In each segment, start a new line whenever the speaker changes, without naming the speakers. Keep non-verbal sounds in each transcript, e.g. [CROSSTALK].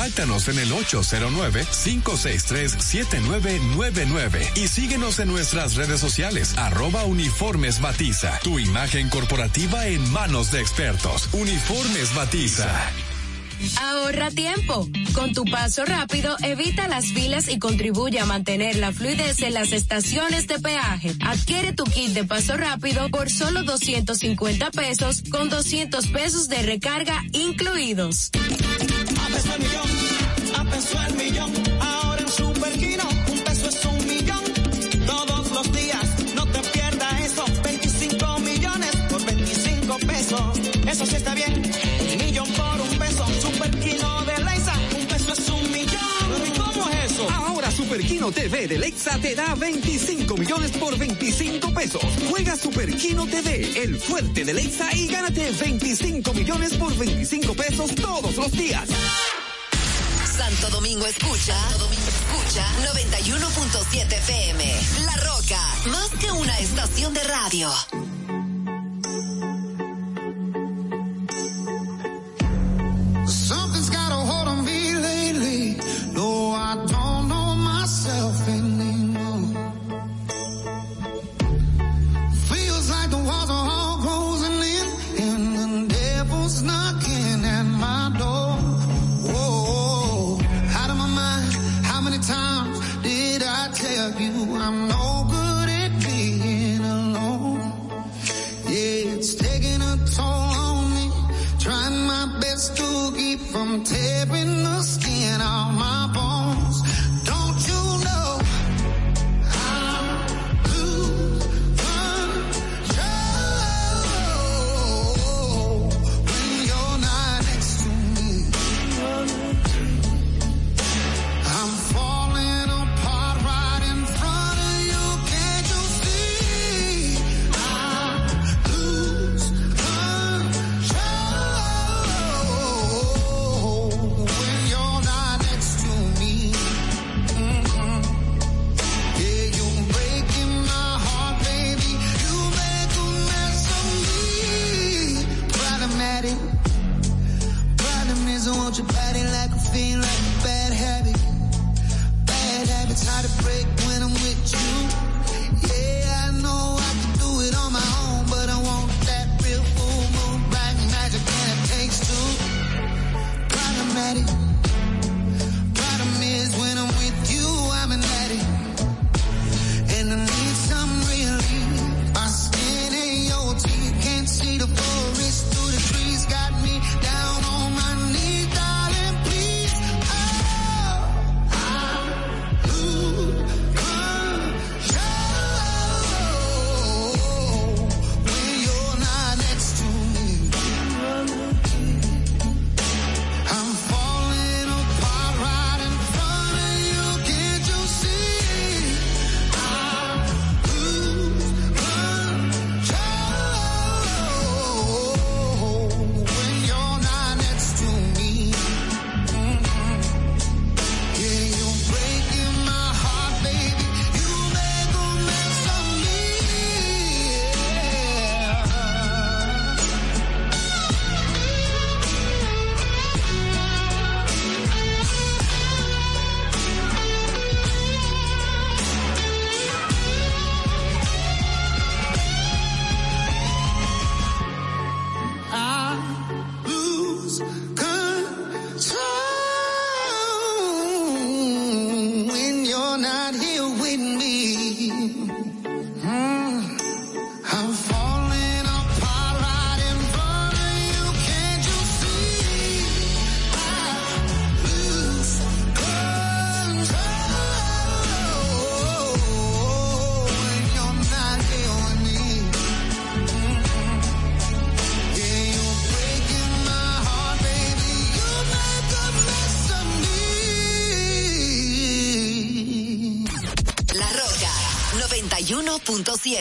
Contáctanos en el 809-563-7999 y síguenos en nuestras redes sociales, arroba uniformes batiza. Tu imagen corporativa en manos de expertos. Uniformes batiza.
Ahorra tiempo. Con tu paso rápido, evita las filas y contribuye a mantener la fluidez en las estaciones de peaje. Adquiere tu kit de paso rápido por solo 250 pesos con 200 pesos de recarga incluidos.
Ahora en Super un peso es un millón. Todos los días, no te pierdas eso. 25 millones por 25 pesos. Eso sí está bien. Millón por un peso. Super Kino de Leisa, un peso es un millón. ¿Y cómo es eso?
Ahora Super Kino TV de Leisa te da 25 millones por 25 pesos. Juega Super Kino TV, el fuerte de Leisa, y gánate 25 millones por 25 pesos todos los días. ¡Ah!
Santo Domingo escucha, escucha 91.7 FM. La Roca, más que una estación de radio.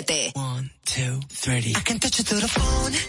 7.
One, two, three. I can touch you through the phone.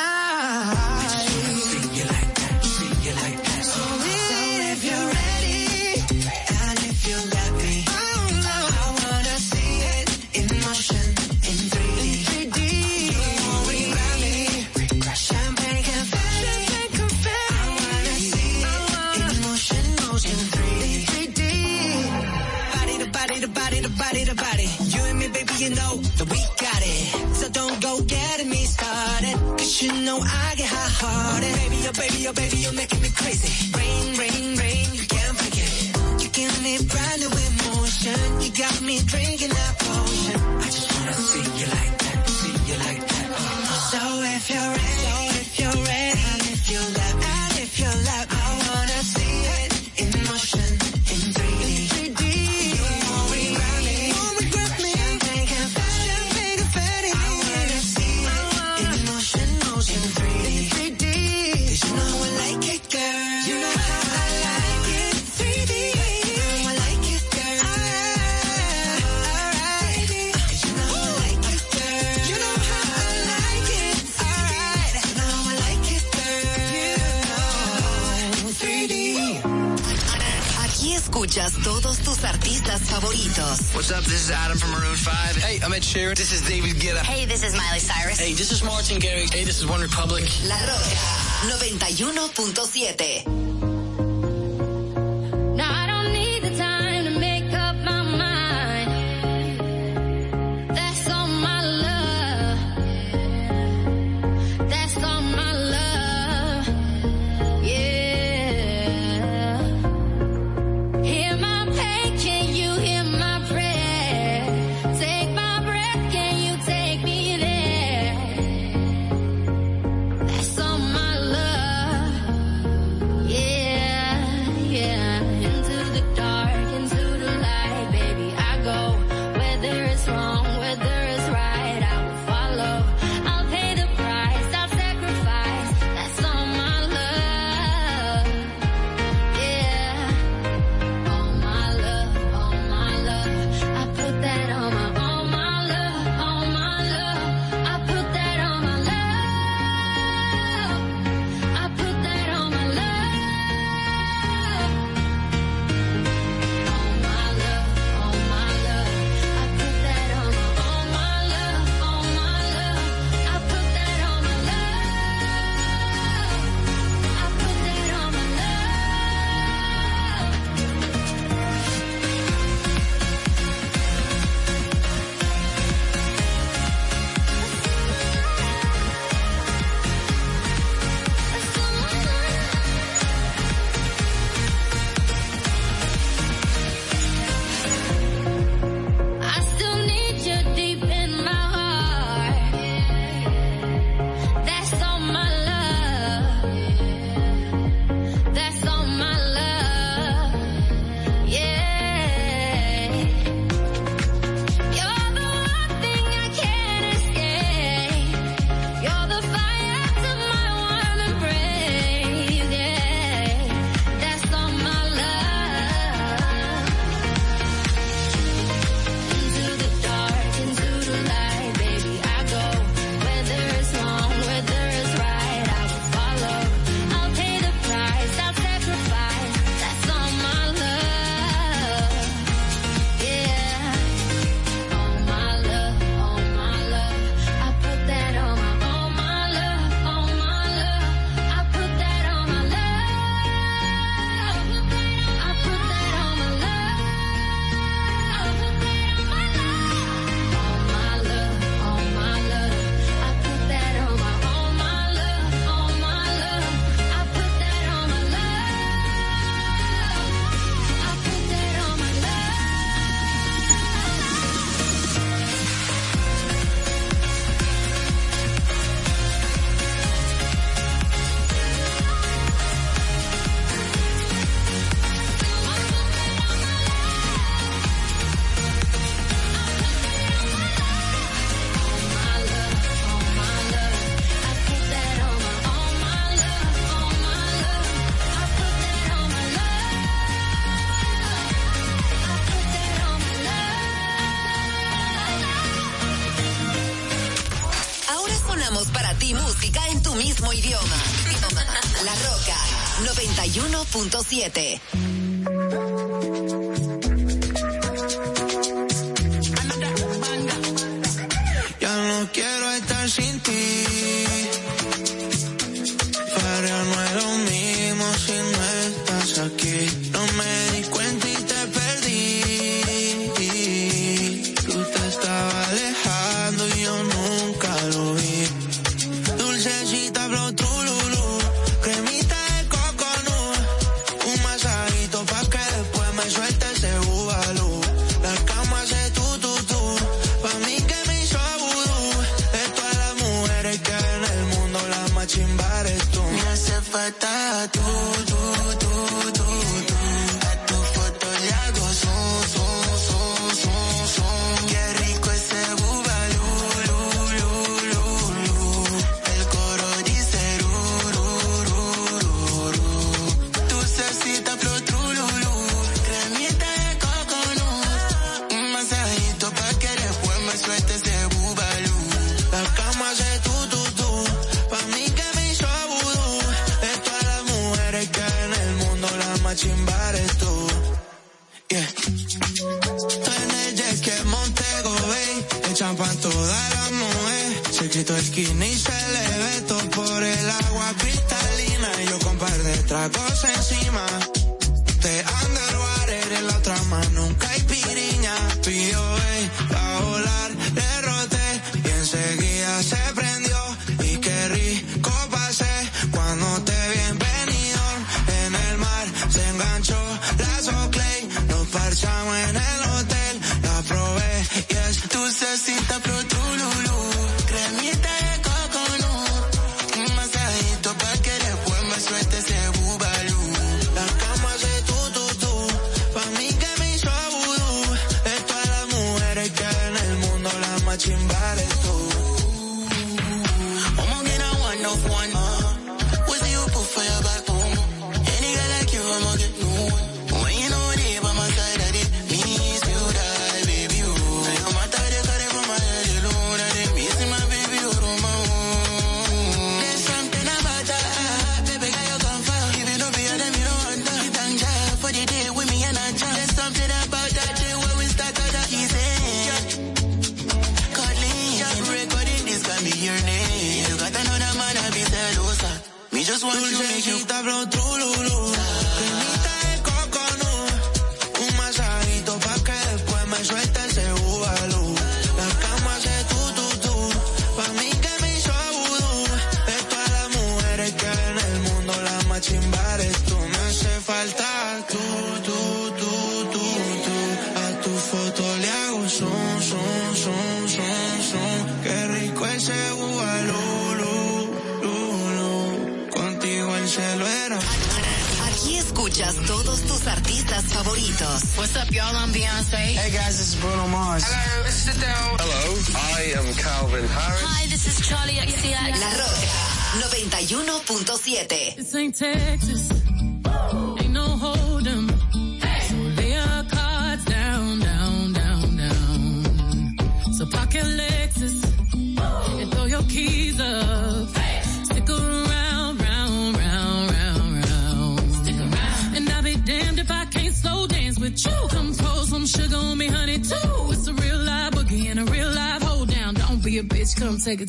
91.7.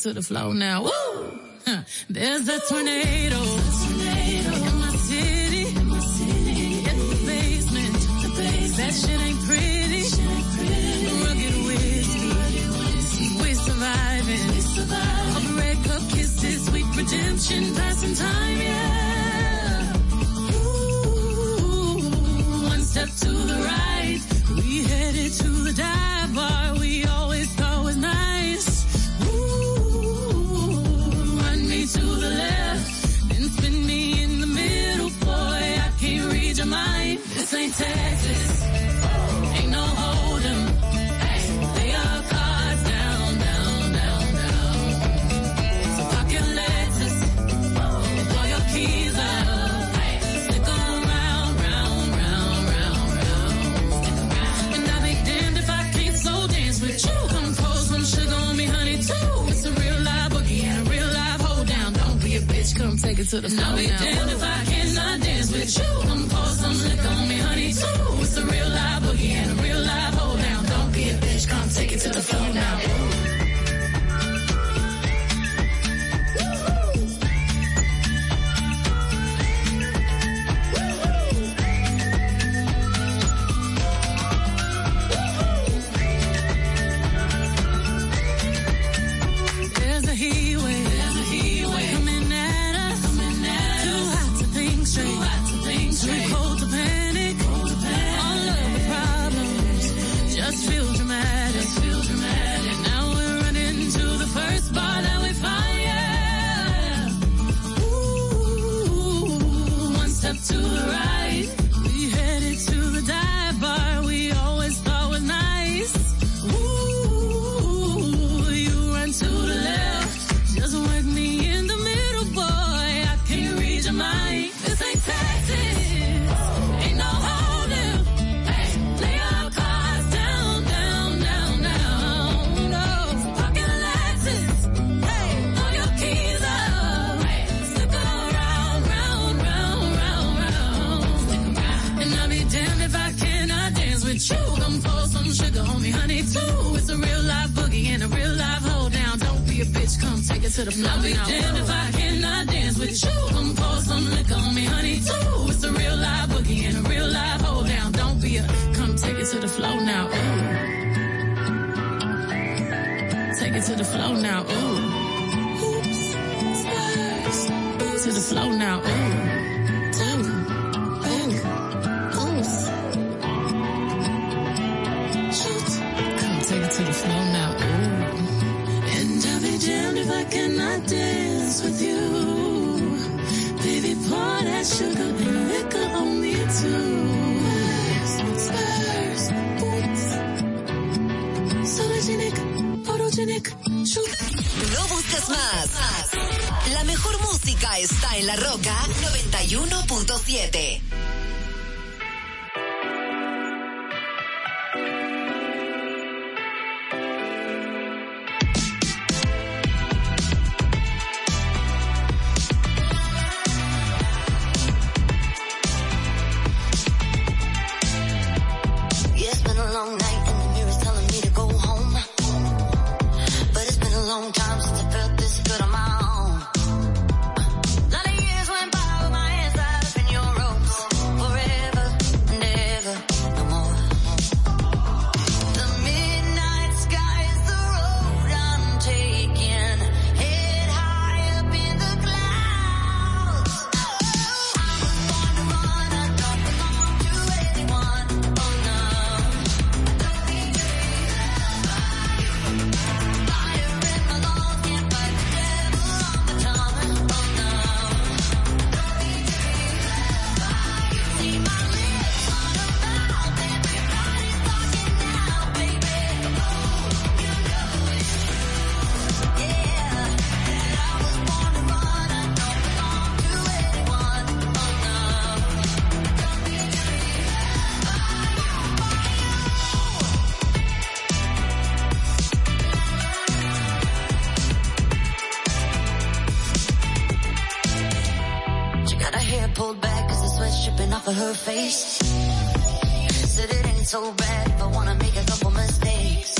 to
the flow
now. to the song. I'll be damned if I cannot dance with you. Come pour some liquor on me, honey, too. It's a real live boogie and a real live hold down. Don't be a bitch, come take it to the floor now. to the floor. I'll be damned if I cannot dance with you. Come pour some liquor on me, honey, too. It's a real live boogie and a real live hold down. Don't be a, come take it to the floor now, ooh. Take it to the floor now, ooh. Oops, to the floor now, ooh. Dance with you?
No busques más. La mejor música está en La Roca 91.7.
for her face. Said it ain't so bad, but wanna make a couple mistakes.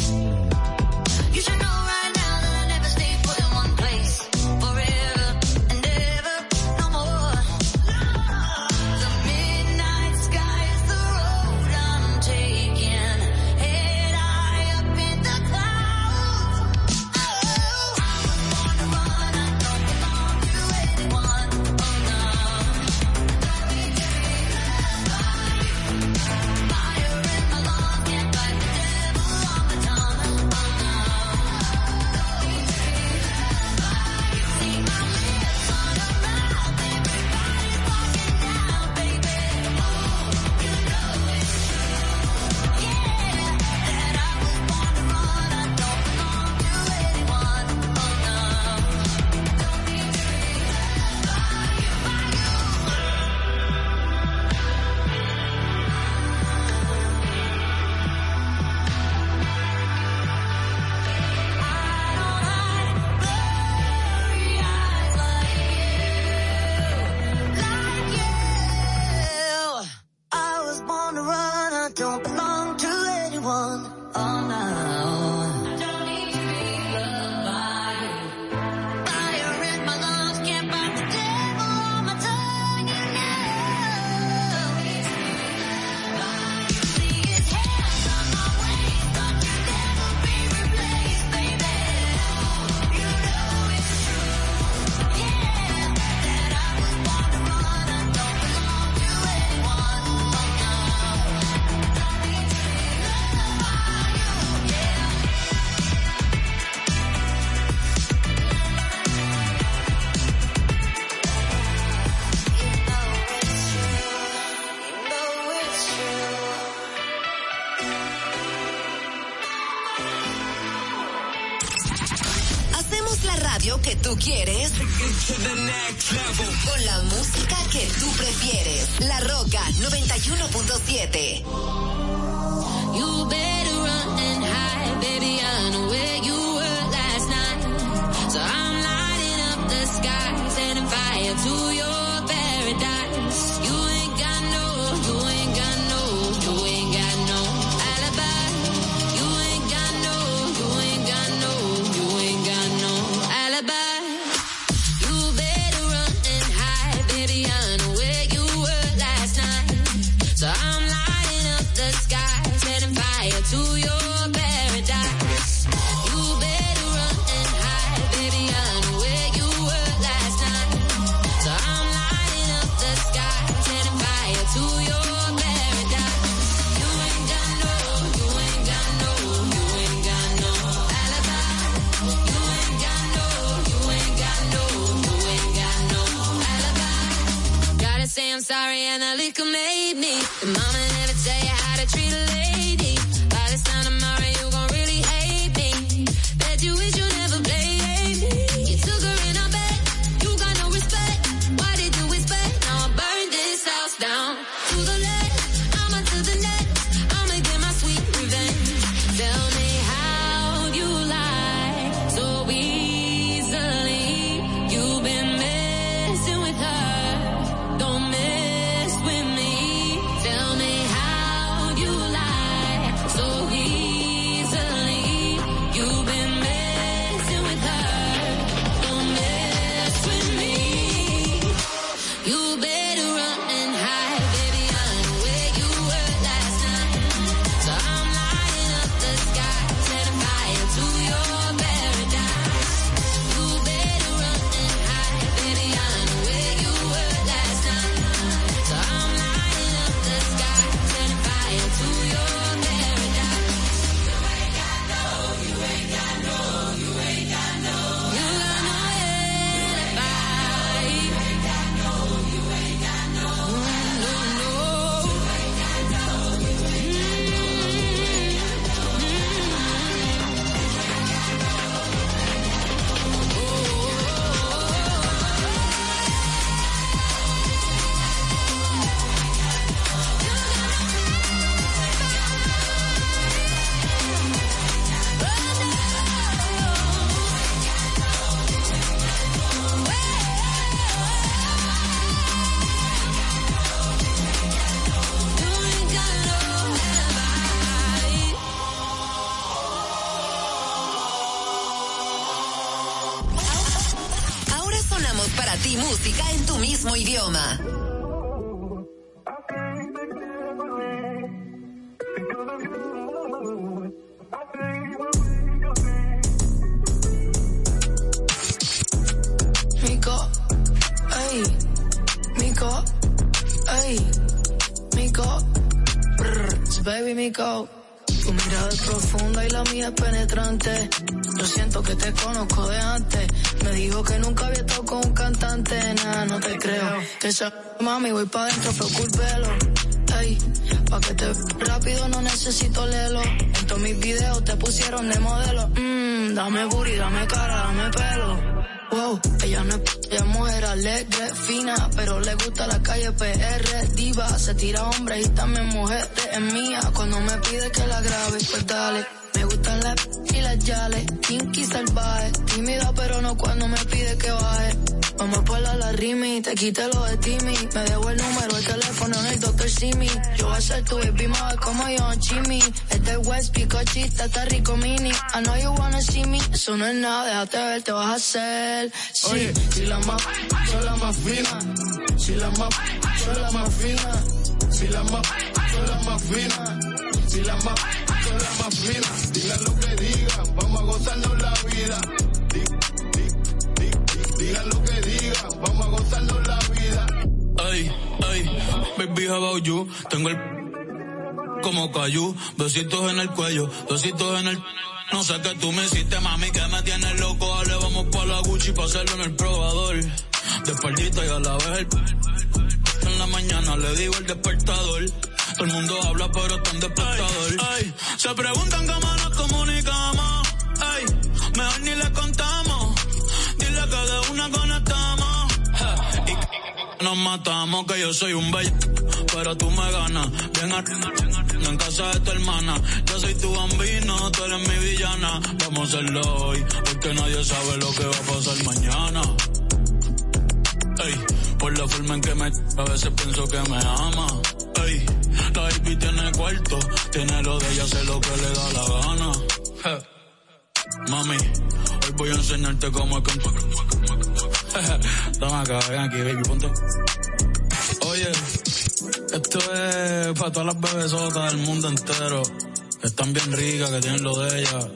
mami voy pa' dentro, fue pelo. Ey, pa' que te rápido no necesito lelo. En todos mis videos te pusieron de modelo. Mmm, dame booty, dame cara, dame pelo. Wow, ella no es, ella es mujer alegre, fina, pero le gusta la calle PR, diva, se tira hombres y también mujeres, es mía, cuando me pide que la grabe, pues dale. Te quité lo de Timmy. Me debo el número, el teléfono en el Dr. Simi. Yo voy a ser tu baby mother como yo, Jimmy. Es del West, picochita, está rico mini. I know you wanna see me. Eso no es nada, déjate ver, te vas a hacer. Sí,
Oye.
si la más,
Son las más finas. Si las más, son las más finas. Si las más, son las más finas. Si las más, son las más finas. Digan lo que digan, vamos a gozarnos la vida. Di- di- di- di- Digan lo que digan, vamos a gozarnos la vida.
Ay, ay, baby, how about you? Tengo el como cayú, besitos en el cuello, besitos en el... No sé qué tú me hiciste, mami, que me tienes loco. Dale, vamos pa' la Gucci pa' hacerlo en el probador. De y a la vez el... En la mañana le digo el despertador. Todo el mundo habla, pero está en despertador. Ay, se preguntan cómo nos comunicamos. Ay, mejor ni le contamos. Dile que de una conectamos. Nos matamos, que yo soy un bello. Pero tú me ganas. Bien a en casa de tu hermana. Yo soy tu bambino, tú eres mi villana. Vamos a hacerlo hoy, porque nadie sabe lo que va a pasar mañana. Ey, por la forma en que me a veces pienso que me ama. Ey, la baby tiene cuarto, tiene lo de ella, hace lo que le da la gana. Mami, hoy voy a enseñarte cómo es que... [LAUGHS] Toma acá, ven aquí, baby, ponte. Oye, esto es para todas las bebesotas del mundo entero, que están bien ricas, que tienen lo de ellas,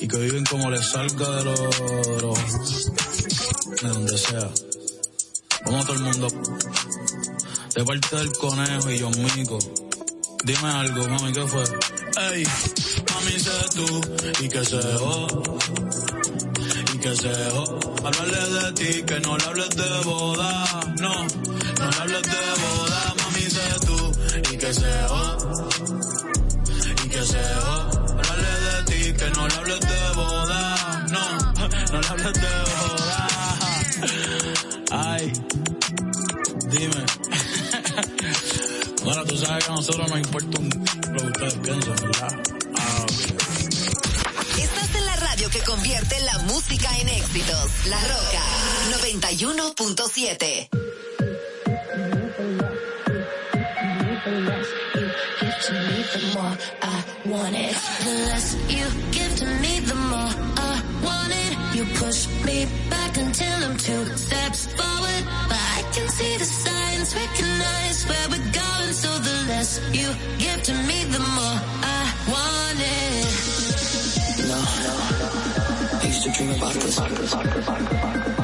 y que viven como les salga de los... los- de donde sea. Como todo el mundo. De parte del conejo y John Mico. Dime algo, mami, ¿qué fue? Ey, mami, sé tú, y que se y que se. Hablarle de ti, que no le hables de boda, no, no le hables de boda, mami, sé tú, y que se y que se. Hablarle de ti, que no le hables de boda, no, no le hables de boda. Ay, dime. [LAUGHS] Bueno, tú sabes que a nosotros nos importa un lo que ustedes piensan. Ah, ok.
Radio que convierte la música en éxitos. La Roca 91.7.
give to me, the less. You push me back until I'm two steps forward. But I can see the signs, recognize where we're going. So the less you give to me, the more I want I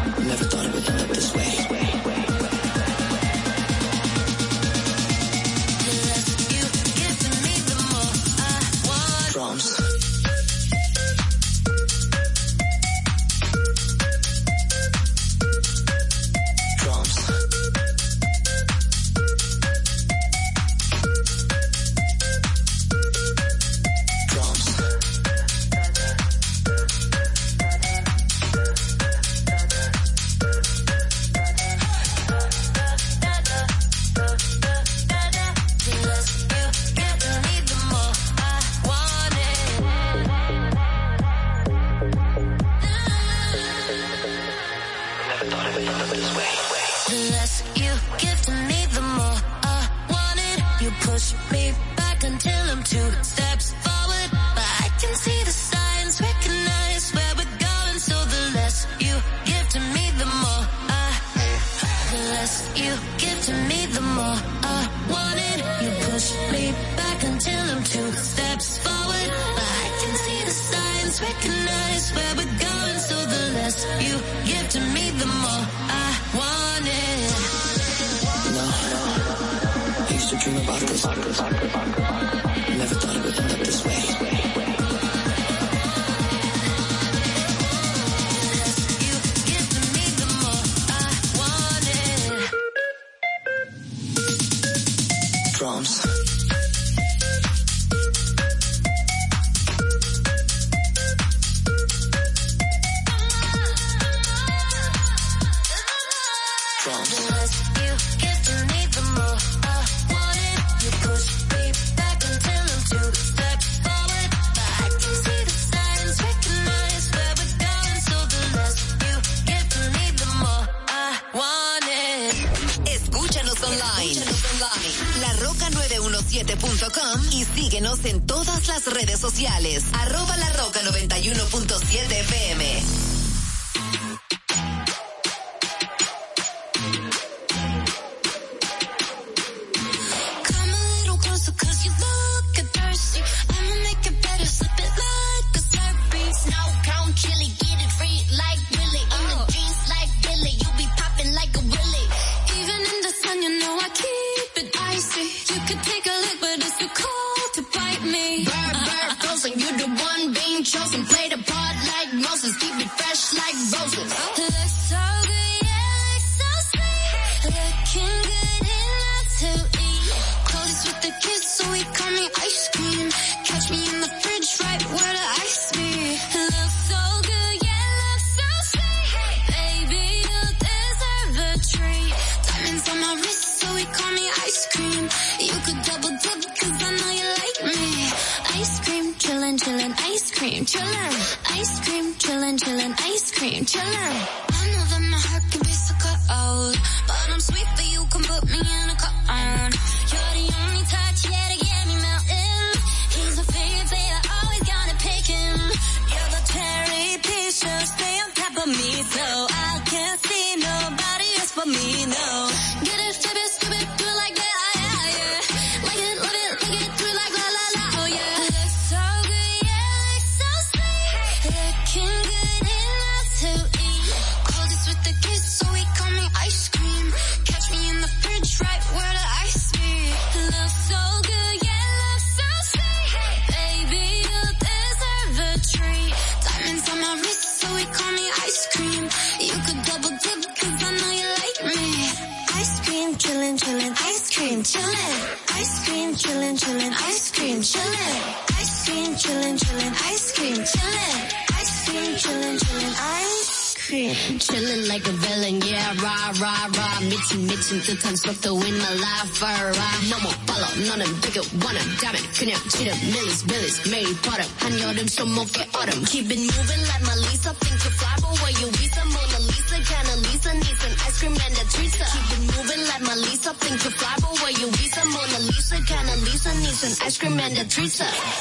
What's?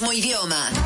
Mismo idioma.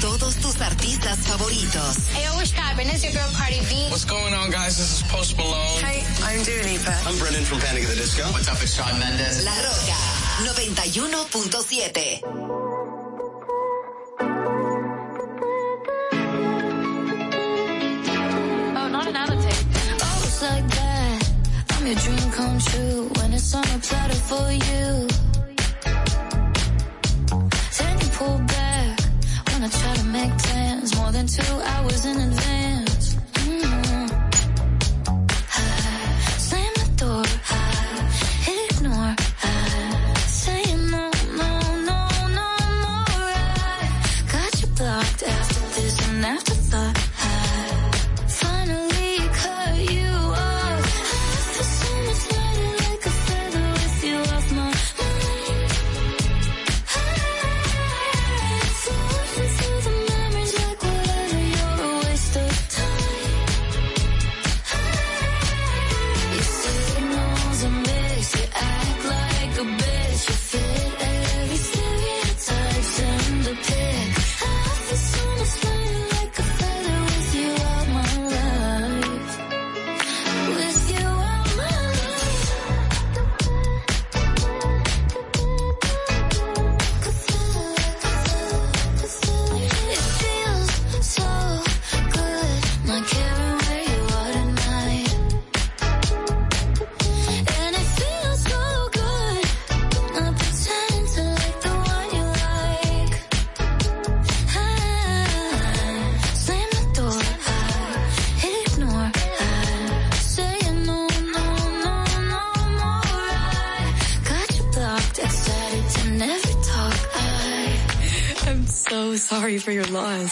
Todos tus artistas favoritos.
Hey, what's poppin'? It's your girl Cardi B.
What's going on, guys? This is Post Malone.
Hey, I'm Dua Lipa.
I'm Brendan from Panic at the Disco. What's up? It's Shawn Mendes.
La Roca 91.7.
Oh, not another tape. Oh, it's like that. I'm your dream come true when it's on a platter for you. Try to make plans more than two hours in advance.
was.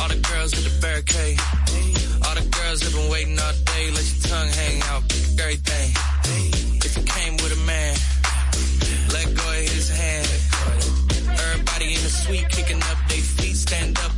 All the girls with the barricade. All the girls have been waiting all day. Let your tongue hang out. Everything. If you came with a man, let go of his hand. Everybody in the suite kicking up their feet. Stand up.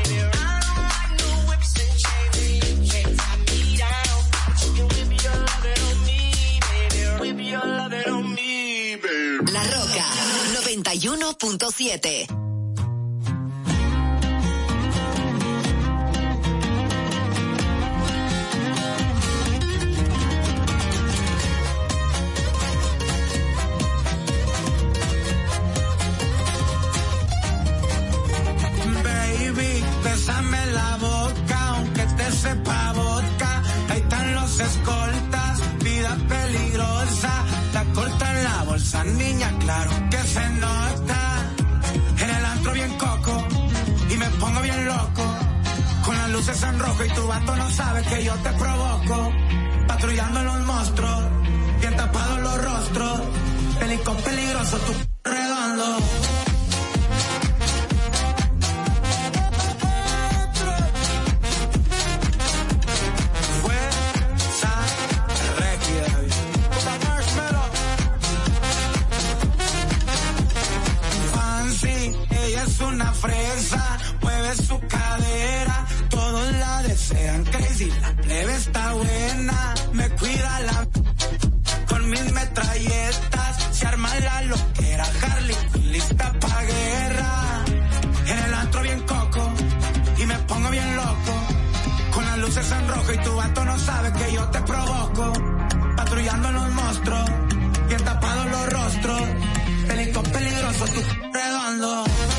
La Roca 91.7.
Baby, bésame la boca, aunque te sepa vodka. Ahí están los escoltas, vida peligrosa. La corta en la bolsa, niña, claro que se nota. En el antro bien coco, y me pongo bien loco. Con las luces en rojo y tu vato no sabe que yo te provoco. Patrullando los monstruos, bien tapados los rostros. Pelicón peligroso, tu redondo. Una fresa, mueve su cadera, todos la desean crazy, la plebe está buena, me cuida la con mis metralletas, se arma la loquera, Harley lista pa' guerra, en el antro bien coco, y me pongo bien loco, con las luces en rojo y tu vato no sabe que yo te provoco, patrullando los monstruos, bien tapados los rostros, pelicón peligroso, tu redondo.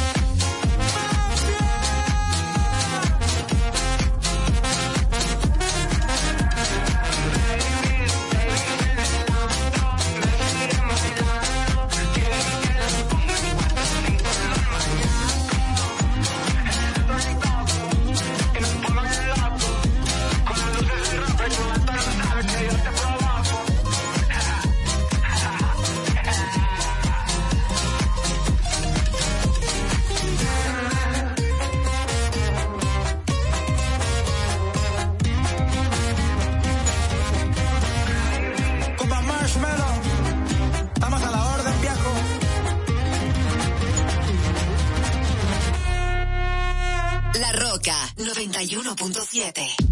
91.7.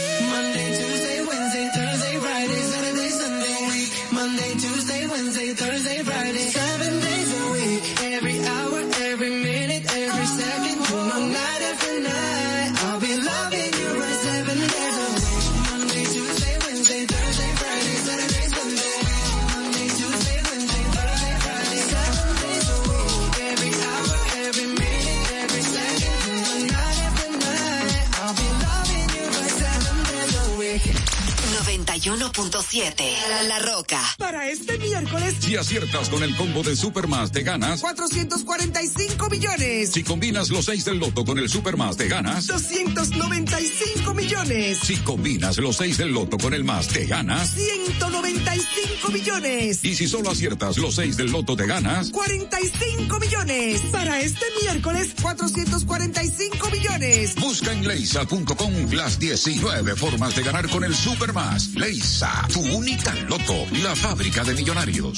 91.7 La Roca.
Para este miércoles,
Si aciertas con el combo de Supermas, te ganas.
445 millones.
Si combinas los 6 del loto con el Supermas, te ganas.
295 millones.
Si combinas los 6 del loto con el más, te ganas.
195 millones.
Y si solo aciertas los 6 del loto, te ganas.
45 millones. Para este miércoles, 445 millones.
Busca en leisa.com las 19 formas de ganar con el Supermas. Leisa, tu única loto, la fábrica de millonarios.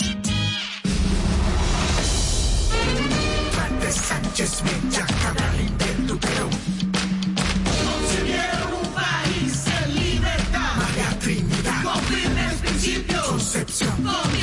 Sánchez. Concepción.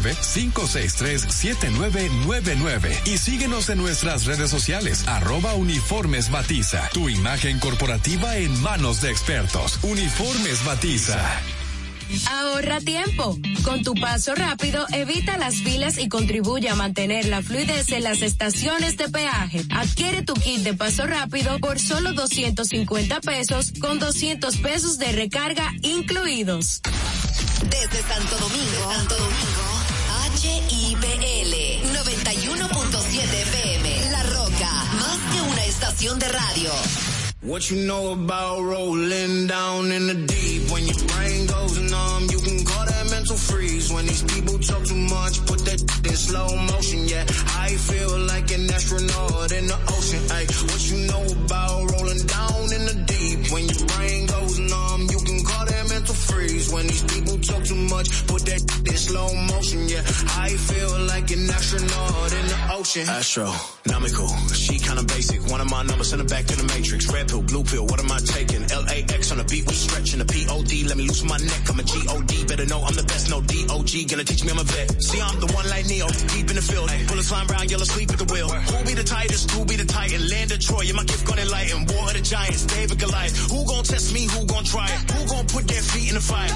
809-563-7999 y síguenos en nuestras redes sociales arroba uniformes batiza. Tu imagen corporativa en manos de expertos. Uniformes batiza.
Ahorra tiempo. Con tu paso rápido, evita las filas y contribuye a mantener la fluidez en las estaciones de peaje. Adquiere tu kit de paso rápido por solo 250 pesos con 200 pesos de recarga incluidos.
Desde Santo Domingo, Santo Domingo, HIPL 91.7 FM. La Roca, más que una estación de radio.
What you know about rolling down in the deep? When your brain goes numb, you can call that mental freeze. When these people talk too much, put that in slow motion. Yeah, I feel like an astronaut in the ocean. Ay, what you know about rolling down in the deep? When your freeze. When these people talk too much, put that in slow motion. Yeah, I feel like an astronaut in the ocean.
Astronomical, she kinda basic. One of my numbers in the back to the matrix. Red pill, blue pill, what am I taking? LAX on the beat, we stretching the POD. Let me loosen my neck, I'm a GOD. Better know I'm the best, no DOG. Gonna teach me I'm a vet. See, I'm the one like Neo, deep in the field. Bullets flying round, yellow sleep at the wheel. Who be the tightest? Who be the titan? Land of Troy, yeah, my gift gonna enlighten. War of the Giants, David Goliath. Who gon' test me? Who gon' try it? Who gon' put their feet in the fire?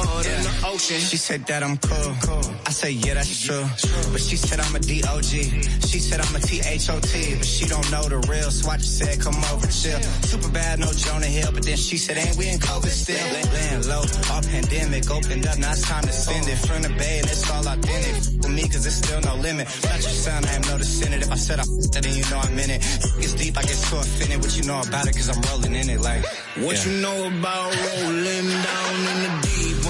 astronaut in the ocean.
She said that I'm cool. I say, yeah, that's true. But she said I'm a D-O-G. She said I'm a T-H-O-T. But she don't know the real, so I just said, come over, chill. Super bad, no Jonah Hill. But then she said, ain't we in COVID still? Lay- Laying low, Our pandemic opened up, now it's time to send it. From the bay, and it's all authentic. For me, cause it's still no limit. Not your son, I am no descendant. If I said I it, then you know I'm in it. It's deep, I get so offended. What you know about it, cause I'm rolling in it like.
What
yeah.
you know about rolling down in the deep?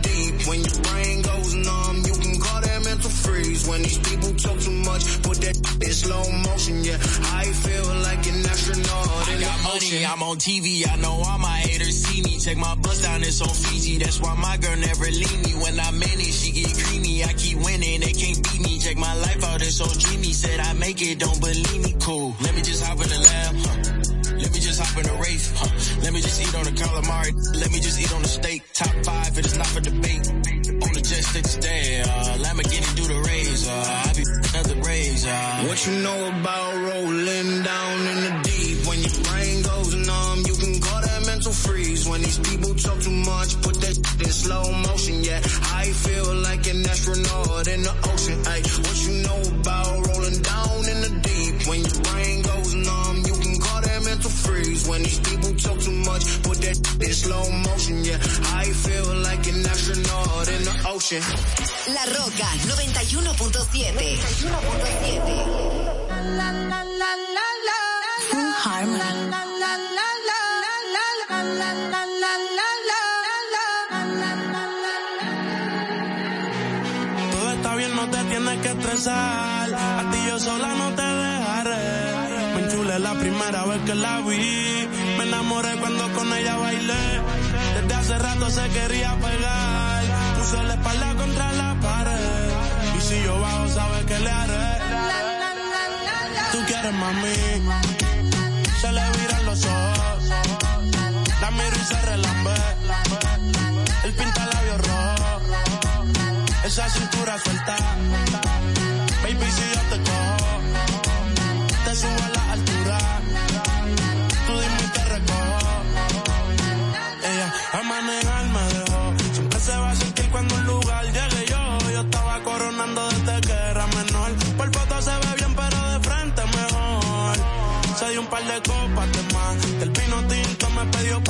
When these people talk too much, put that in slow motion. Yeah, I feel like an astronaut
I got money, I'm on TV. I know all my haters see me. Check my bus down, it's on Fiji. That's why my girl never leave me. When I'm in it, she get creamy. I keep winning, they can't beat me. Check my life out, it's so dreamy. Said I make it, don't believe me. Cool. Let me just hop in the lab. Huh. Let me just hop in the race. Huh. Let me just eat on the calamari. Let me just eat on the steak. Top five, it is not for debate. Uh, Lamborghini do the raise. Uh, I be raise. Uh.
What you know about rolling down in the deep? When your brain goes numb, you can call that mental freeze. When these people talk too much, put that in slow motion. Yeah, I feel like an astronaut in the ocean. Ay, what you know about rolling down in the deep? When your brain goes numb, you can call that mental freeze. When these people too much, put that in slow motion. Yeah, I feel like an astronaut in the ocean.
La Roca 91.7. 91.7.
Todo está bien, no te tienes que estresar. A ti yo sola no te enchulé la primera vez que la vi. Me enamoré cuando con ella bailé. Desde hace rato se quería pegar. Puso la espalda contra la pared. Y si yo bajo, sabes que le haré. Tú quieres mami. Se le viran los ojos. La miro y se relambe. El pinta labios rojo. Esa cintura suelta.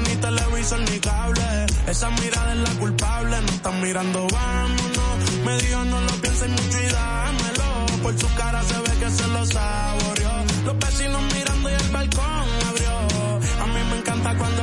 Ni televisor ni cable. Esa mirada es la culpable, no están mirando, vámonos. Me dijo no lo pienses mucho y dámelo. Por su cara se ve que se lo saboreó. Los vecinos mirando y el balcón abrió. A mí me encanta cuando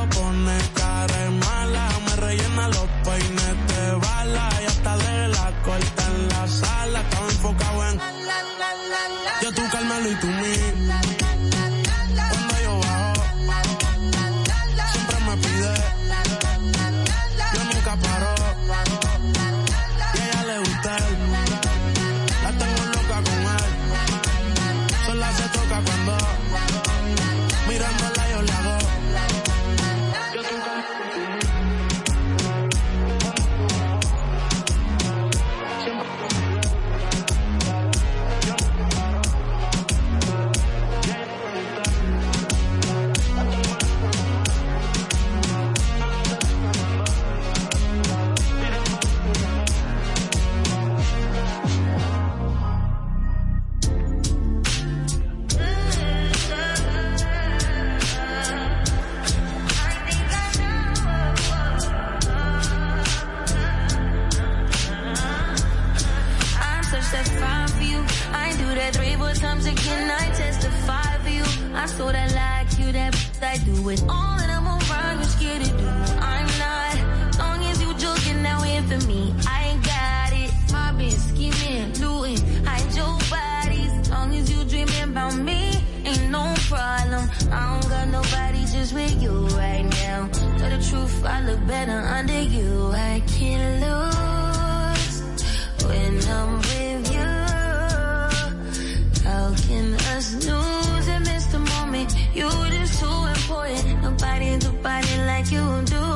can I testify for you? I sort of like you, that I do it all and I'm around, you scared to do. I'm not, long as you joking now in for me. I ain't got it, I been scheming, looting, hide your bodies. Long as you dreaming about me, ain't no problem. I don't got nobody just with you right now. Tell the truth, I look better under you. I can't lose when I'm making us lose and miss the moment. You just too important. Nobody do body like you do.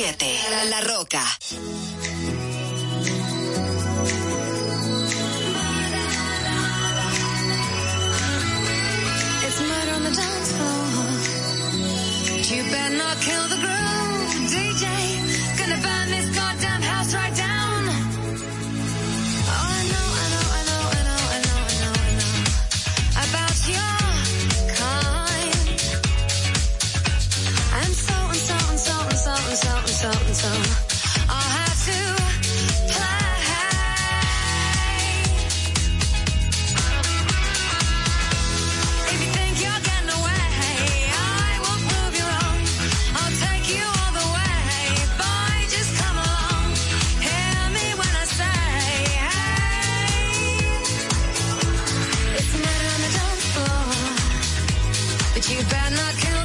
La Roca.
but you better not
come.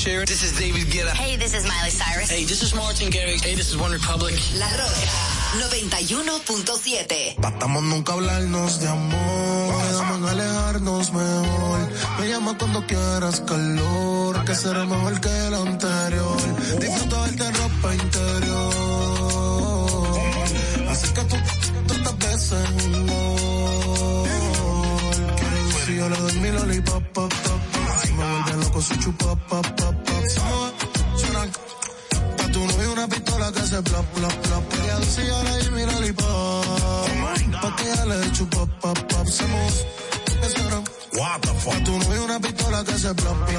This is David Guetta.
Hey, this is Miley Cyrus.
Hey, this is Martin Garrix. Hey, this is One Republic.
La Roca 91.7.
Bastamos nunca hablarnos de amor. Vamos a. Me llama cuando quieras calor. Que será mejor que el anterior. Disfruta de ropa interior. Así que tú, hace plop, plop, plop. Pa' que ya le chupo, pop, pop. Se move, What the fuck? Tu no una pistola que hace plop,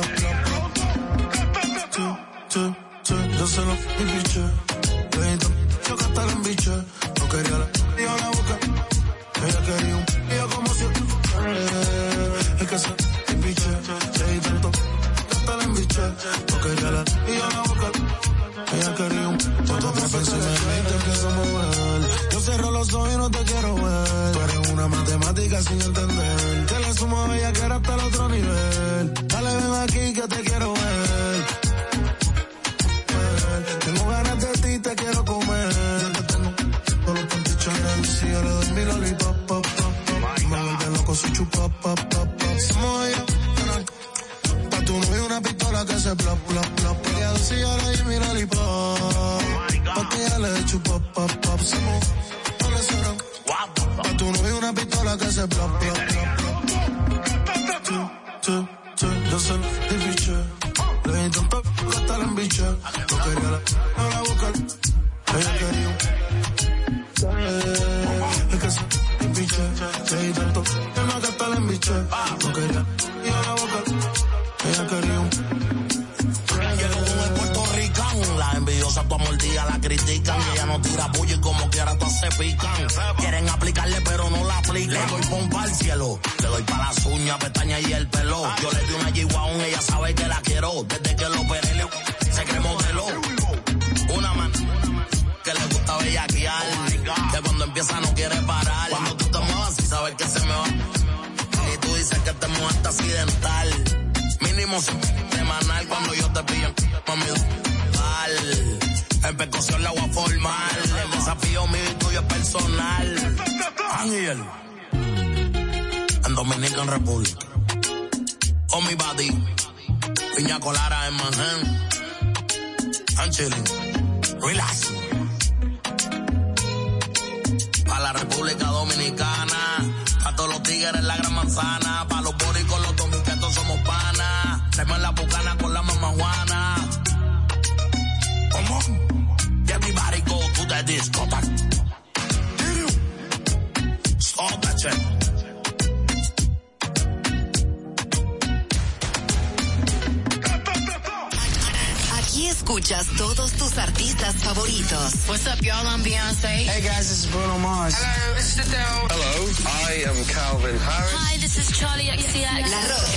escuchas todos tus artistas favoritos.
What's up, y'all? I'm Beyonce.
Hey, guys, this is Bruno Mars.
Hello, this is Adele.
Hello, I am Calvin Harris.
Hi, this is Charlie XCX.
La Roca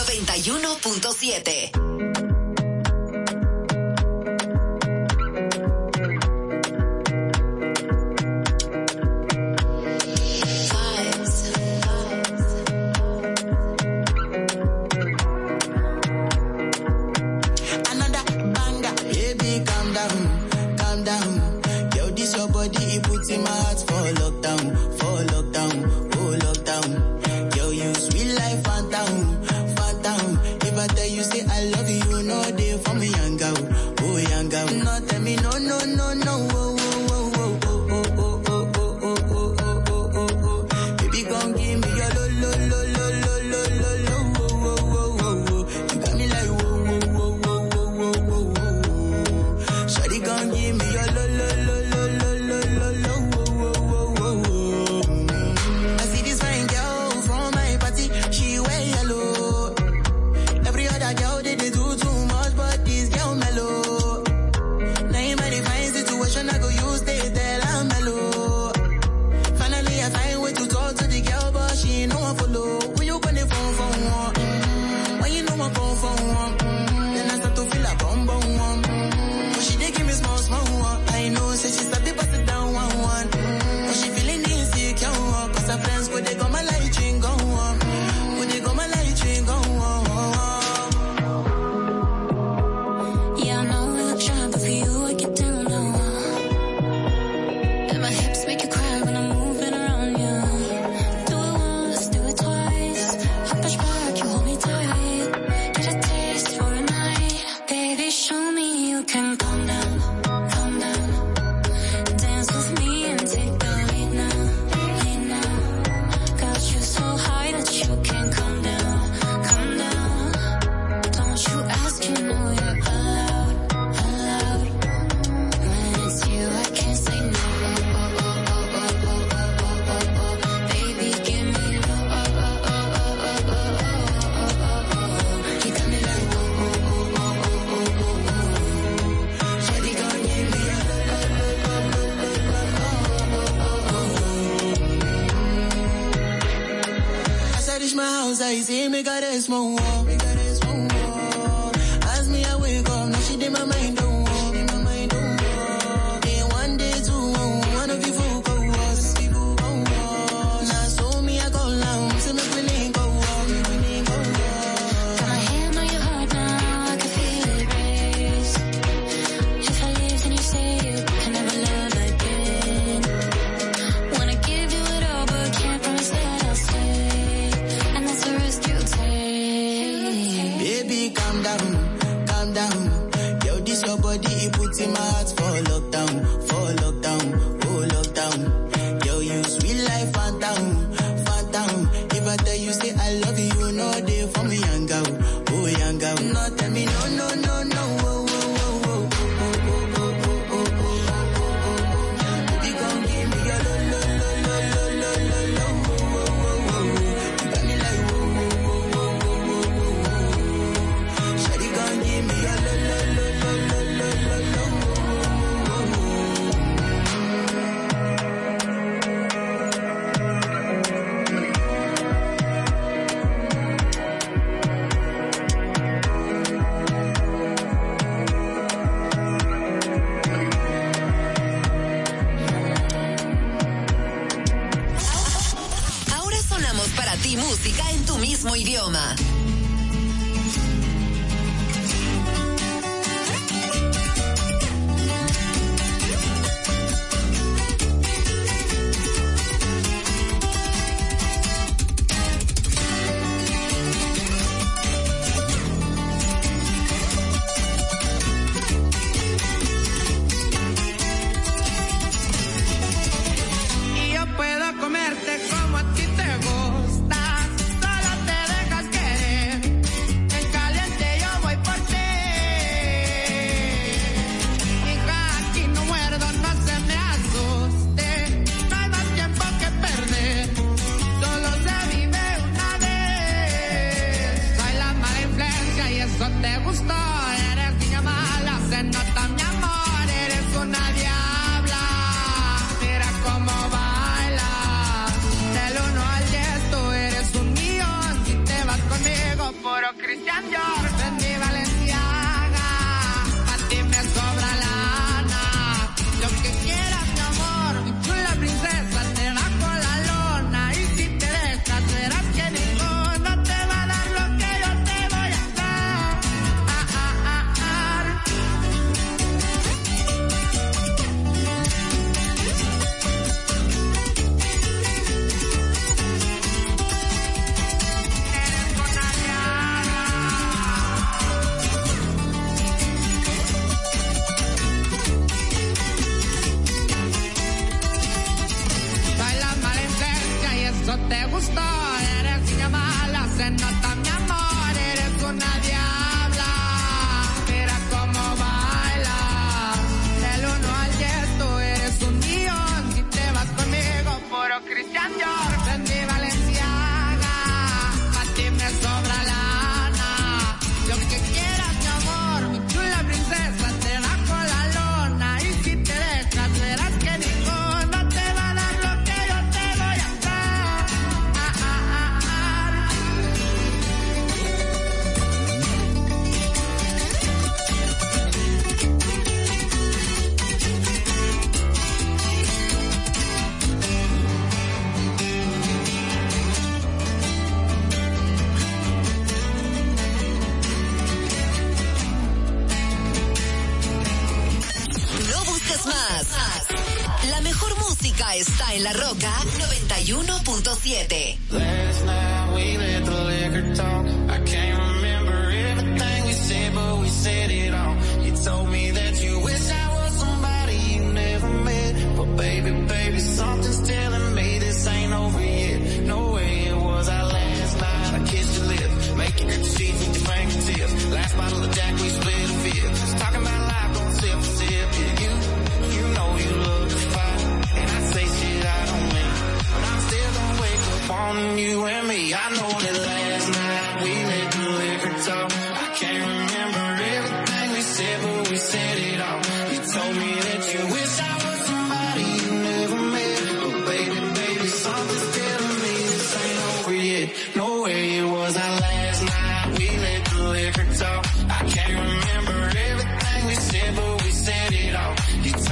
91.7.
7.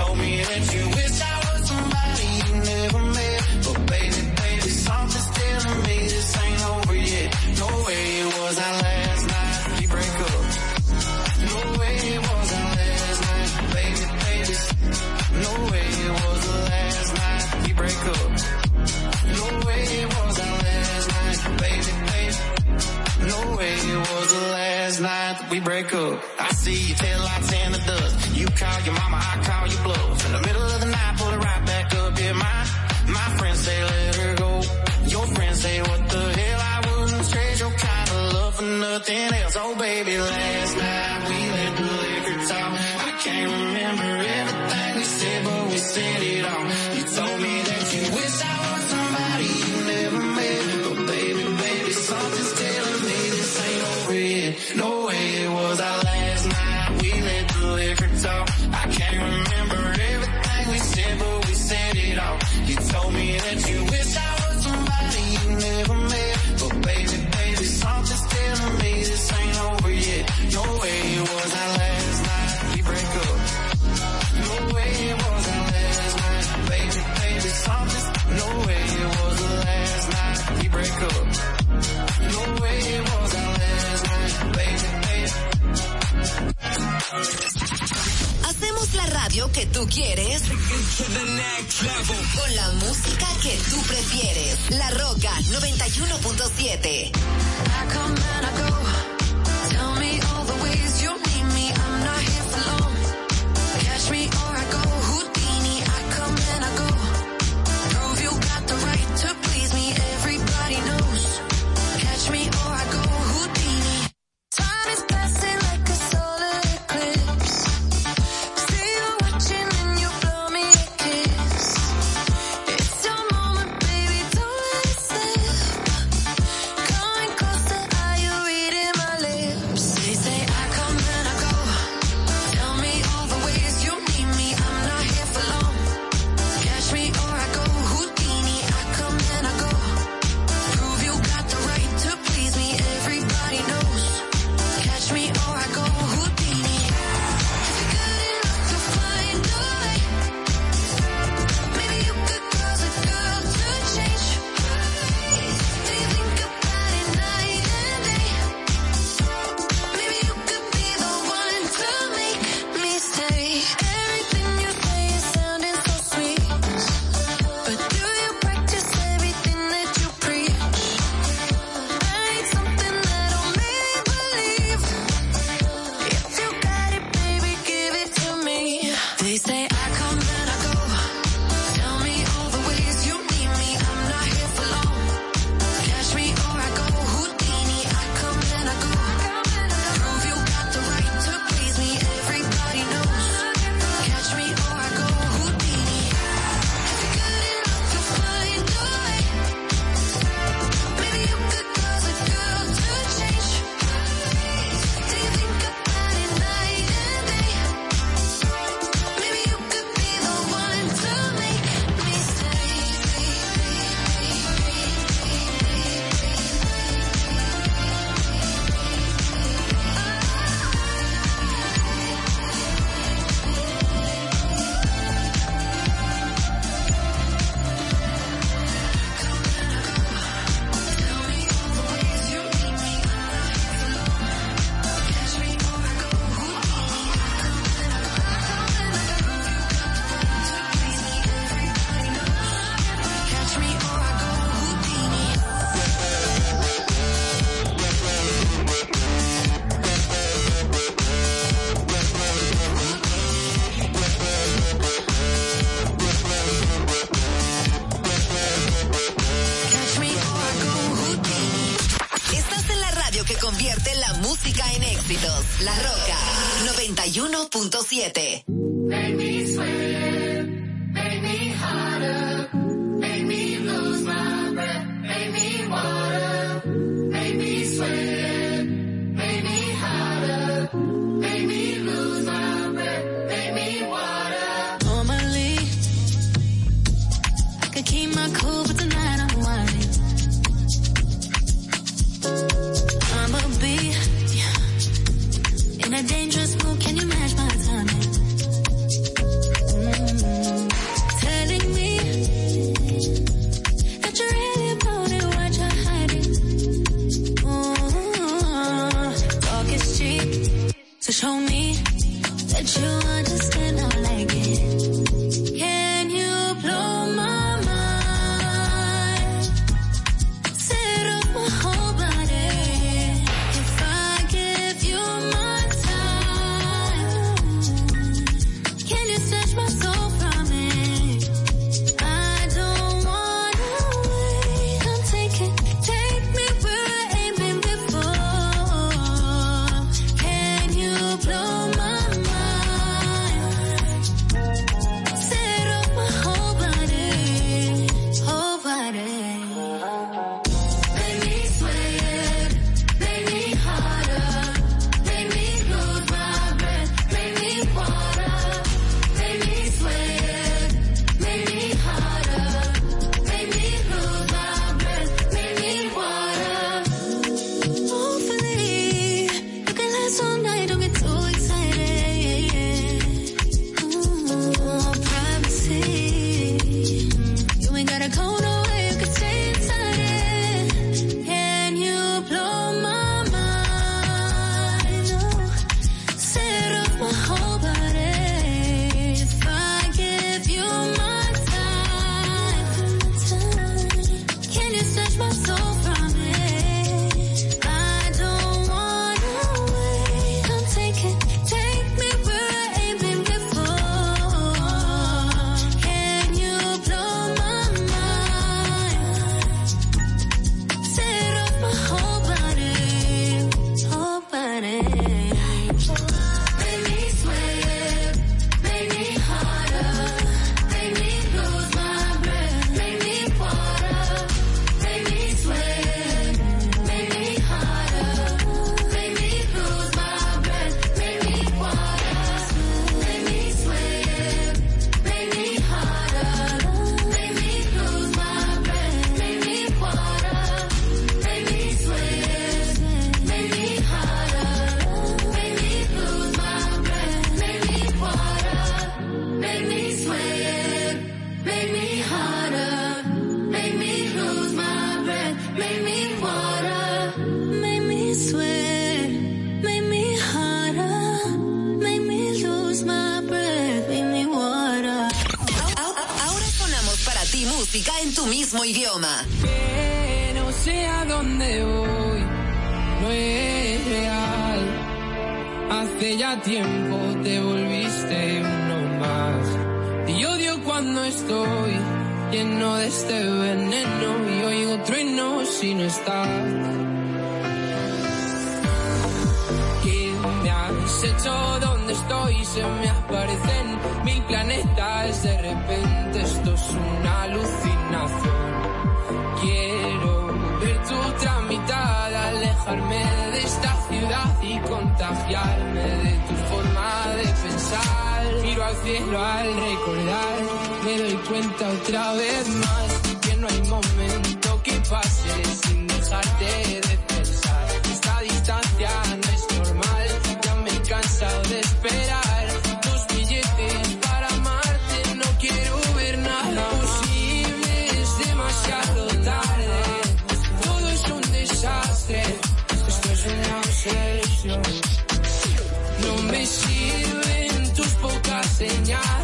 told me that you wish I was somebody you never met. But baby, baby, something's telling me this ain't over yet. No way it was our last night we break up. No way it was our last night, baby, baby. No way it was the last night we break up. No way it was our last night, baby, baby. No way it was the last night we break up. I see you till I tan the dust call your mama, I call your bluff.
Con la música que tú prefieres. La Roca 91.7.
idioma.
Que no sé a dónde voy, no es real. Hace ya tiempo te volviste uno más. Y odio cuando estoy lleno de este veneno y oigo trueno si no estás. ¿Qué me has hecho? ¿Dónde estoy? Se me aparecen mil planetas. De repente esto es una alucinación. Alejarme de esta ciudad y contagiarme de tu forma de pensar. Miro al cielo al recordar, me doy cuenta otra vez más que no hay momento que pase sin dejarte de No me sirven tus pocas señales,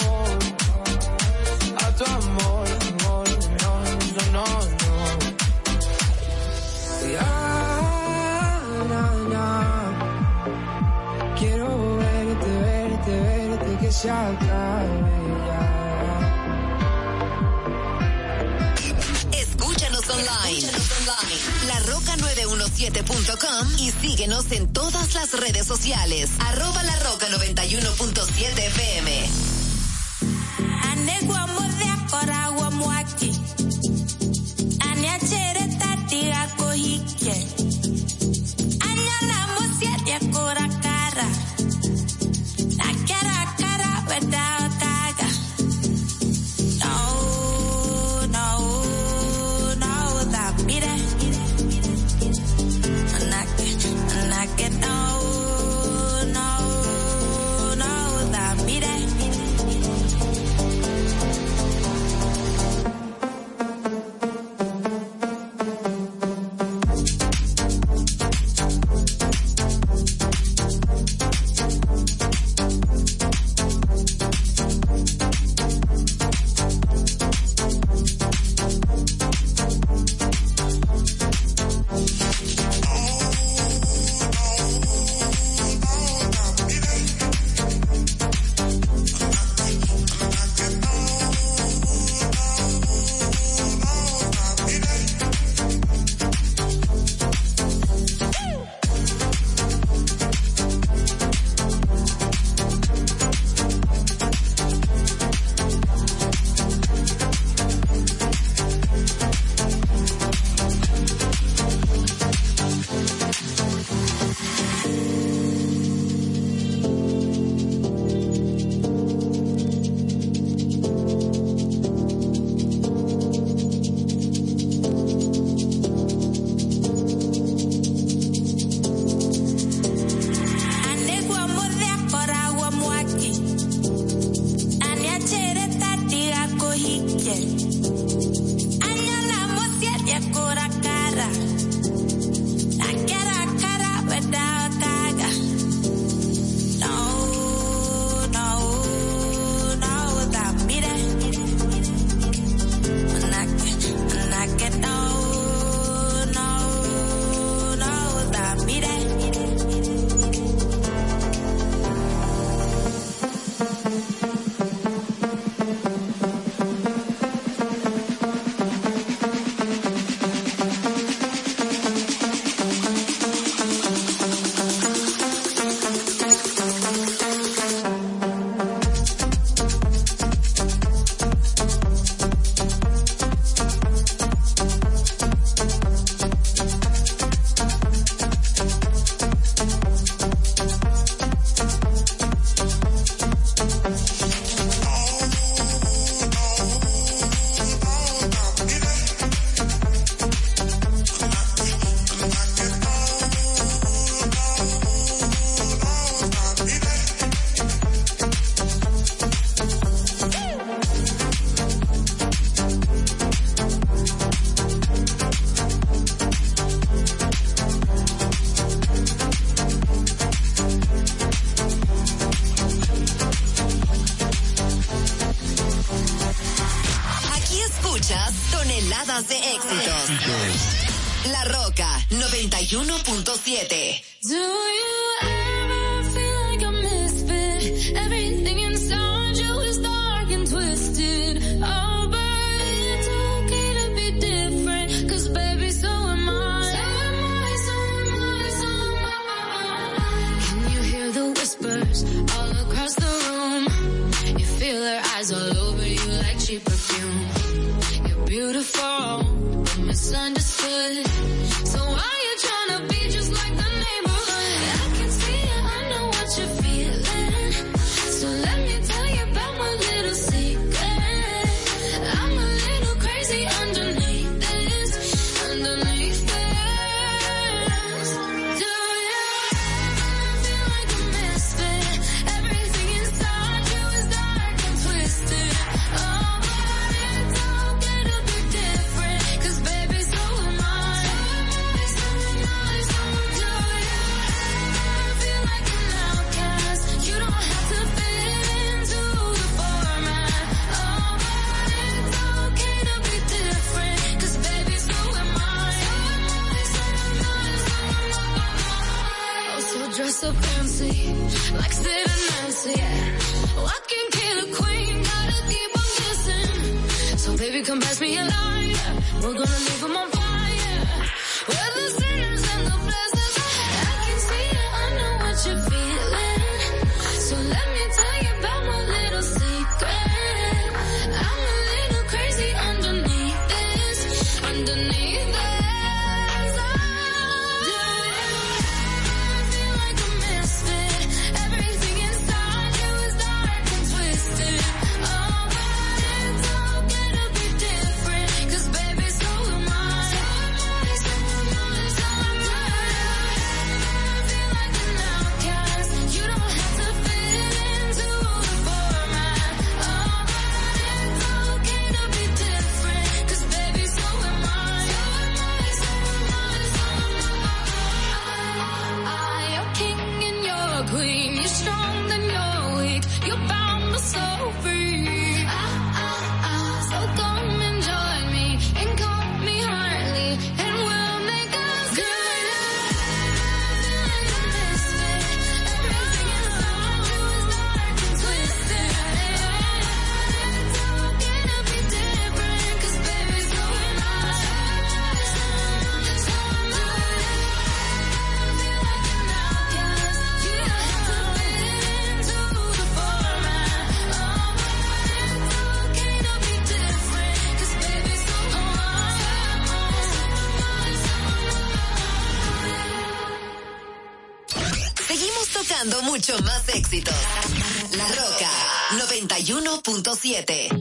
LaRoca917.com y síguenos en todas las redes sociales. Arroba La Roca 91.7 FM.
You know.
91.7.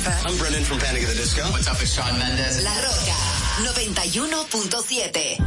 Khalifa. I'm
Brennan from Panic at the Disco.
What's up, it's Shawn Mendes.
La Roca 91.7.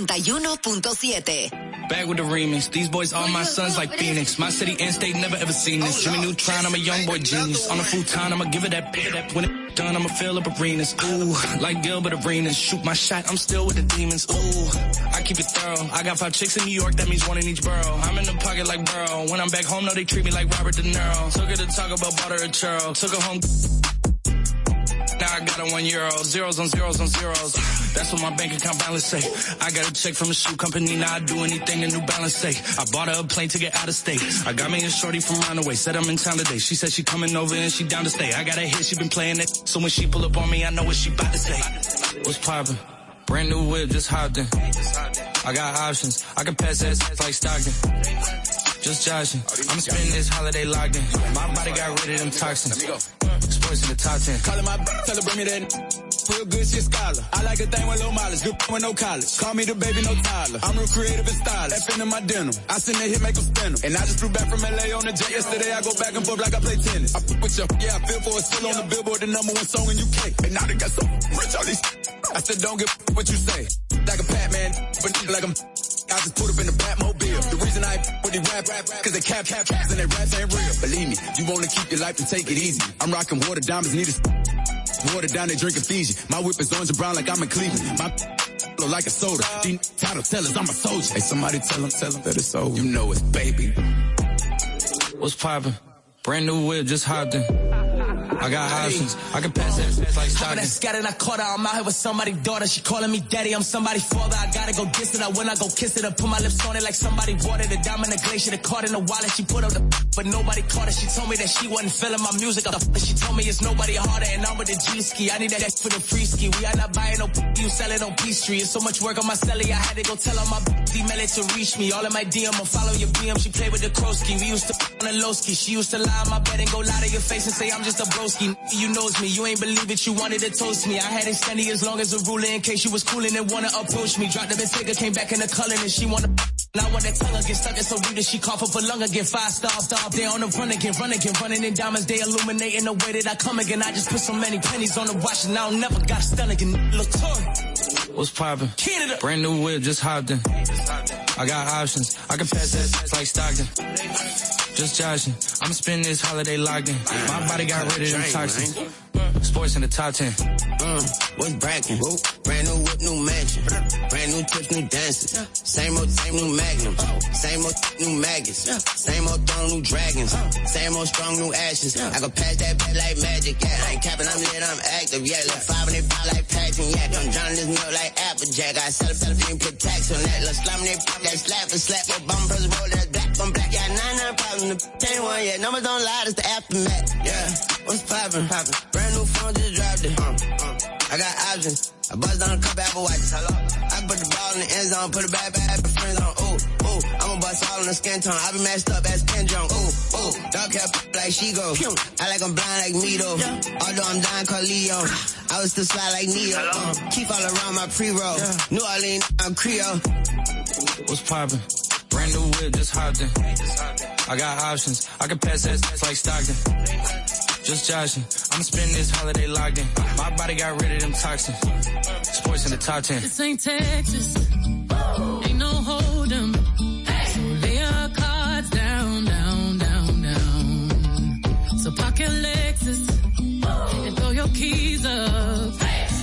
91.7.
Back with the remix. These boys all my sons like Phoenix. My city and state never ever seen this. Jimmy Neutron, I'm a young boy genius. On a futon, I'ma give it that pit. When it done, I'ma fill up arenas. Ooh, like Gilbert Arenas. Shoot my shot, I'm still with the demons. Ooh, I keep it thorough. I got five chicks in New York, that means one in each borough. I'm in the pocket like Burrow. When I'm back home, no, they treat me like Robert De Niro. Took her to talk about butter and churro. Took her home. Now I got a one euro, zeros on zeros on zeros. That's what my bank account balance say. I got a check from a shoe company, now I do anything a New Balance say. I bought her a plane to get out of state. I got me a shorty from Runaway, said I'm in town today. She said she coming over and she down to stay. I got a hit, she been playing it. So when she pull up on me, I know what she about to say. What's poppin'? Brand new whip, just hopped in. I got options, I can pass that like Stockton. Just joshing. I'm spending this holiday locked in. My body got rid of them toxins. Sports in the top 10.
Calling my tell her bring me that real good shit scholar. I like a thing with low mileage, good with no college. Call me the baby, no Tyler. I'm real creative and stylish. F in my denim. I send that hit, make them spin. And I just flew back from LA on the jet yesterday. I go back and forth like I play tennis. I fuck with you, yeah, I feel for it. Still on the billboard, the number one song in UK. And now they got so rich all these. I said, don't give a what you say. Like a Batman, but like I'm. I just put up in the Batmobile. The reason I with these rap, rap, cause they cap, cap, caps and they raps ain't real. Believe me, you wanna keep your life and take it easy. I'm rocking water diamonds, need a water down, they drinking Fiji. My whip is orange and brown like I'm in Cleveland. My flow like a soda. These title tellers, I'm a soldier. Hey, somebody tell them, tell them that it's over. You know it's baby.
What's poppin'? Brand new whip, just hopped in. I got options. I can pass that like
Hopping
Stockton.
that I caught her. I'm out here with somebody's daughter. She calling me daddy. I'm somebody's father. I gotta go diss it. I when I go kiss it. I put my lips on it like somebody watered the diamond, the glacier, the card in the wallet. She put up the, but nobody caught it. She told me that she wasn't feeling my music. I- She told me it's nobody harder, and I'm with the G ski. I need that for the free ski. We are not buying no, you selling on Peachtree. It's so much work on my celly. I had to go tell her my email it to reach me. All in my DM, I follow your BM. She played with the Krosky. We used to on a low ski. She used to lie on my bed and go lie to your face and say I'm just a broski. You knows me. You ain't believe it. You wanted to toast me. I had it steady as long as a ruler in case you was cooling and wanna approach me. Dropped the Bentayga, came back in the color and she wanna. Now when that tongue get stuck, it's so rude that she cough up a lung again. Five star, star there on the run again, run again, running in diamonds. They illuminating the way that I come again. I just put so many pennies on the watch and I don't never got stun again. Look,
What's poppin'?
Canada.
Brand new whip, just hopped in. I got options. I can pass that like Stockton. Just joshing. I'm spending this holiday locked in. My body got rid of them toxins. Sports in the top 10.
Uh, what's brackin'? Brand new whip, new mansion. Brand new tips, new dances. Same old, same new magnums. Same old, new maggots. Same old throne, new dragons. Same old strong, new ashes. I can pass that bed like magic. Yeah, I ain't capping, I'm lit, I'm active. Yeah, look five and they pop like packs yeah, I'm drowning this milk like Applejack. I sell it, sell it, put tax on that. Let's slam they pop that slap and slap. Or bum press roll that black on black. Yeah, nine nine problem. The ten one, yeah, numbers don't lie, it's the aftermath. Yeah, what's poppin'? Poppin'. Brand new phone, just dropped it. I got options. I buzzed on a couple Apple watches. Hello. I put the ball in the end zone, put it back, back, for friends on. Ooh, ooh. I'ma bust all in the skin tone. I been matched up as Ken Jong. Ooh, ooh. Dog hair like she go. I like I'm blind like me though. Although I'm dying called Leo. I was still slide like Neo. Uh, keep all around my pre-roll. New Orleans, I'm Creole.
What's poppin'? Brand new whip, just hopped in. I got options. I can pass that like Stockton. Just joshing. I'm spending this holiday locked in. My body got rid of them toxins. Sports in the top 10.
This ain't Texas. Ain't no hold 'em. So lay your cards down, down, down, down. So your Lexus and throw your keys up.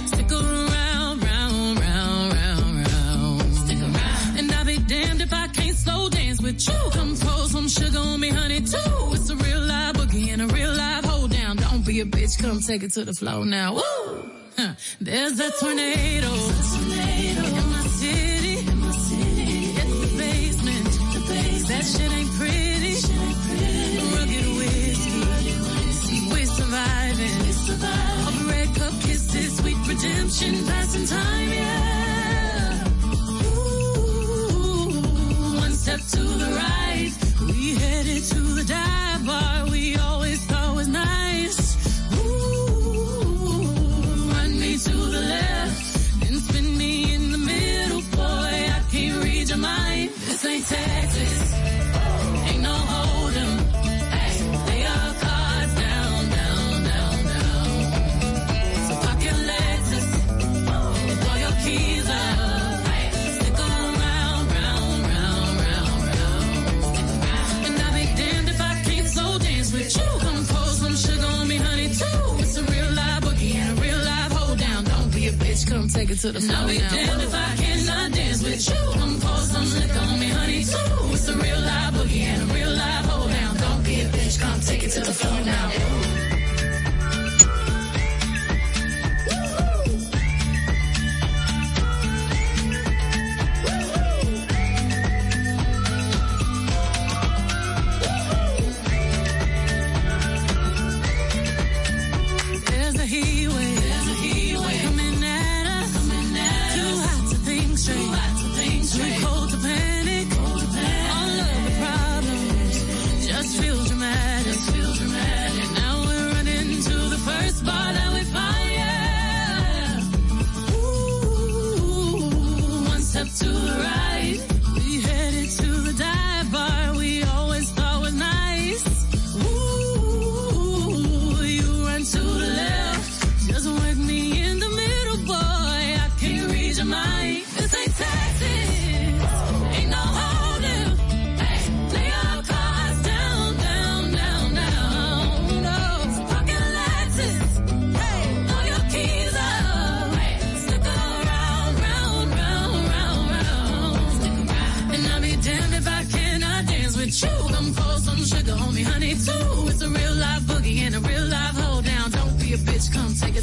Stick around, round, round, round, round. Stick around. And I'll be damned if I can't slow dance with you. Come pour some sugar on me, honey, too. Bitch, come take it to the floor now. Woo! Huh. There's a tornado. In my city. It's the basement. That shit ain't pretty. Rugged whiskey. See, we're surviving. All the red cup kisses, sweet redemption, passing time, yeah. Ooh, one step to the right. We headed to the dive bar we always
take it to the floor
I'll be damned if I cannot dance with you. Come pour some liquor on me, honey, too. It's a real live boogie and a real live hold down. Don't be a bitch, come take it to the floor now.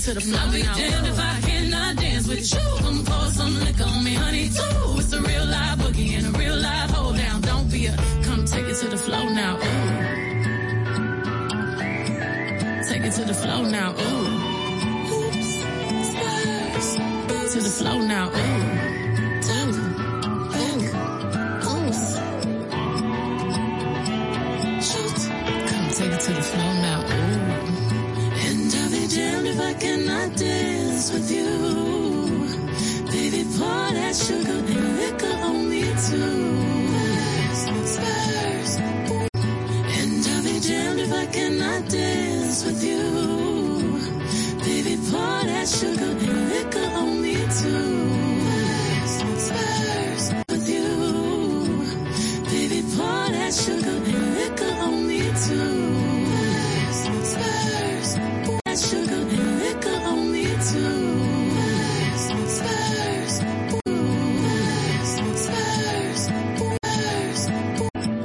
To the floor
I'll be damned if I cannot dance with you. Come pour some liquor on me, honey, too. It's a real live boogie and a real live hold down.
Don't be a come take it to the floor now. Ooh. Take it to the floor now. Ooh. Oops. To the floor now. Ooh. Dance with you. Baby, pour that sugar and liquor on me too. Spurs. And I'll be damned if I cannot dance with you. Baby, pour that sugar